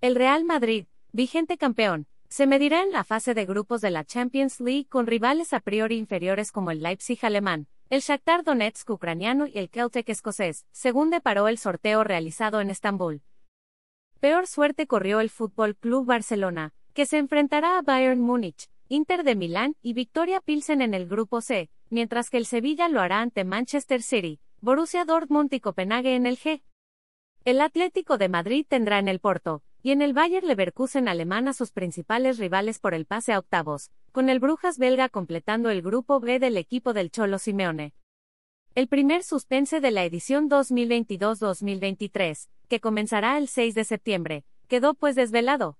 El Real Madrid, vigente campeón, se medirá en la fase de grupos de la Champions League con rivales a priori inferiores como el Leipzig alemán, el Shakhtar Donetsk ucraniano y el Celtic escocés, según deparó el sorteo realizado en Estambul. Peor suerte corrió el Fútbol Club Barcelona, que se enfrentará a Bayern Múnich, Inter de Milán y Victoria Pilsen en el grupo C, mientras que el Sevilla lo hará ante Manchester City, Borussia Dortmund y Copenhague en el G. El Atlético de Madrid tendrá en el Porto, y en el Bayer Leverkusen alemán a sus principales rivales por el pase a octavos, con el Brujas belga completando el grupo B del equipo del Cholo Simeone. El primer suspense de la edición 2022-2023, que comenzará el 6 de septiembre, quedó pues desvelado.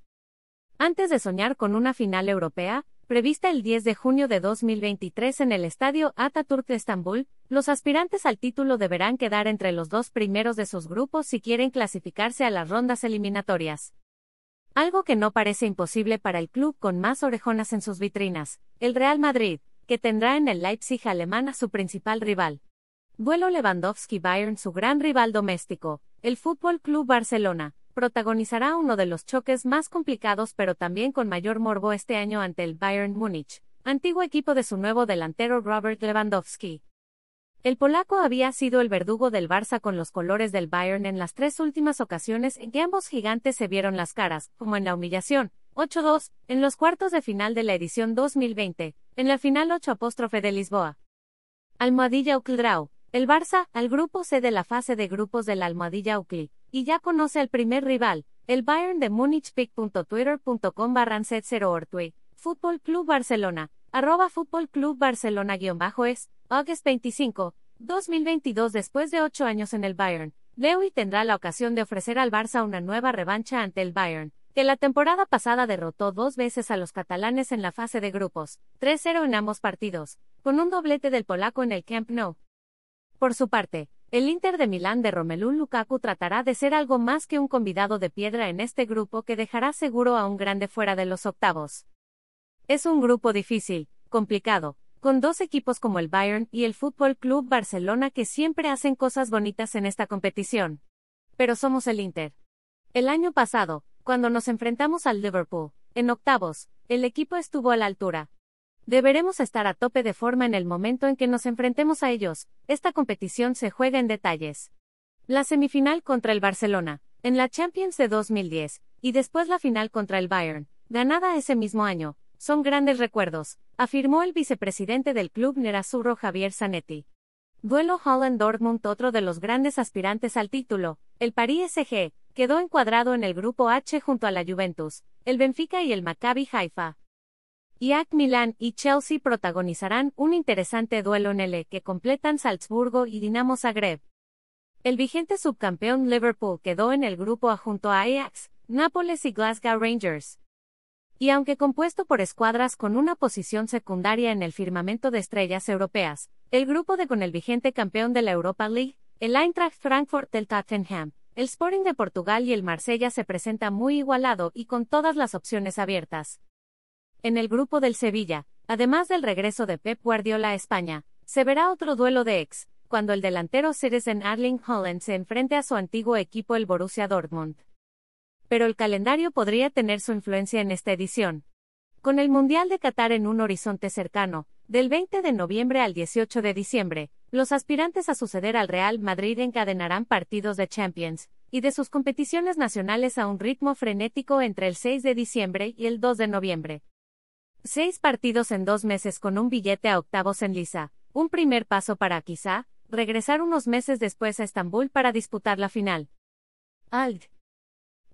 Antes de soñar con una final europea, prevista el 10 de junio de 2023 en el estadio Atatürk de Estambul, los aspirantes al título deberán quedar entre los dos primeros de sus grupos si quieren clasificarse a las rondas eliminatorias. Algo que no parece imposible para el club con más orejonas en sus vitrinas, el Real Madrid, que tendrá en el Leipzig alemán a su principal rival. Vuelo Lewandowski-Bayern su gran rival doméstico, el Fútbol Club Barcelona, protagonizará uno de los choques más complicados pero también con mayor morbo este año ante el Bayern Múnich, antiguo equipo de su nuevo delantero Robert Lewandowski. El polaco había sido el verdugo del Barça con los colores del Bayern en las tres últimas ocasiones en que ambos gigantes se vieron las caras, como en la humillación, 8-2, en los cuartos de final de la edición 2020, en la final 8 apóstrofe de Lisboa. Almohadilla Ucldrau, el Barça, al grupo C de la fase de grupos de la Almohadilla Ucli, y ya conoce al primer rival, el Bayern de Múnich pic.twitter.com barra 0 ortui, Fútbol Club Barcelona, arroba Fútbol Club Barcelona guion bajo es, August 25, 2022 después de ocho años en el Bayern, Lewy tendrá la ocasión de ofrecer al Barça una nueva revancha ante el Bayern, que la temporada pasada derrotó dos veces a los catalanes en la fase de grupos, 3-0 en ambos partidos, con un doblete del polaco en el Camp Nou. Por su parte, el Inter de Milán de Romelu Lukaku tratará de ser algo más que un convidado de piedra en este grupo que dejará seguro a un grande fuera de los octavos. Es un grupo difícil, complicado, con dos equipos como el Bayern y el Fútbol Club Barcelona que siempre hacen cosas bonitas en esta competición. Pero somos el Inter. El año pasado, cuando nos enfrentamos al Liverpool, en octavos, el equipo estuvo a la altura, Deberemos estar a tope de forma en el momento en que nos enfrentemos a ellos. Esta competición se juega en detalles. La semifinal contra el Barcelona, en la Champions de 2010, y después la final contra el Bayern, ganada ese mismo año, son grandes recuerdos, afirmó el vicepresidente del club Nerazzurro Javier Zanetti. Duelo Holland-Dortmund otro de los grandes aspirantes al título, el Paris SG, quedó encuadrado en el grupo H junto a la Juventus, el Benfica y el Maccabi Haifa. IAC Milán y Chelsea protagonizarán un interesante duelo en el E que completan Salzburgo y Dinamo Zagreb. El vigente subcampeón Liverpool quedó en el grupo A junto a Ajax, Nápoles y Glasgow Rangers. Y aunque compuesto por escuadras con una posición secundaria en el firmamento de estrellas europeas, el grupo de con el vigente campeón de la Europa League, el Eintracht Frankfurt del Tottenham, el Sporting de Portugal y el Marsella se presenta muy igualado y con todas las opciones abiertas. En el grupo del Sevilla, además del regreso de Pep Guardiola a España, se verá otro duelo de ex, cuando el delantero Citizen Arling Holland se enfrente a su antiguo equipo el Borussia Dortmund. Pero el calendario podría tener su influencia en esta edición. Con el Mundial de Qatar en un horizonte cercano, del 20 de noviembre al 18 de diciembre, los aspirantes a suceder al Real Madrid encadenarán partidos de Champions y de sus competiciones nacionales a un ritmo frenético entre el 6 de diciembre y el 2 de noviembre. Seis partidos en dos meses con un billete a octavos en lisa, un primer paso para quizá, regresar unos meses después a Estambul para disputar la final. Alt.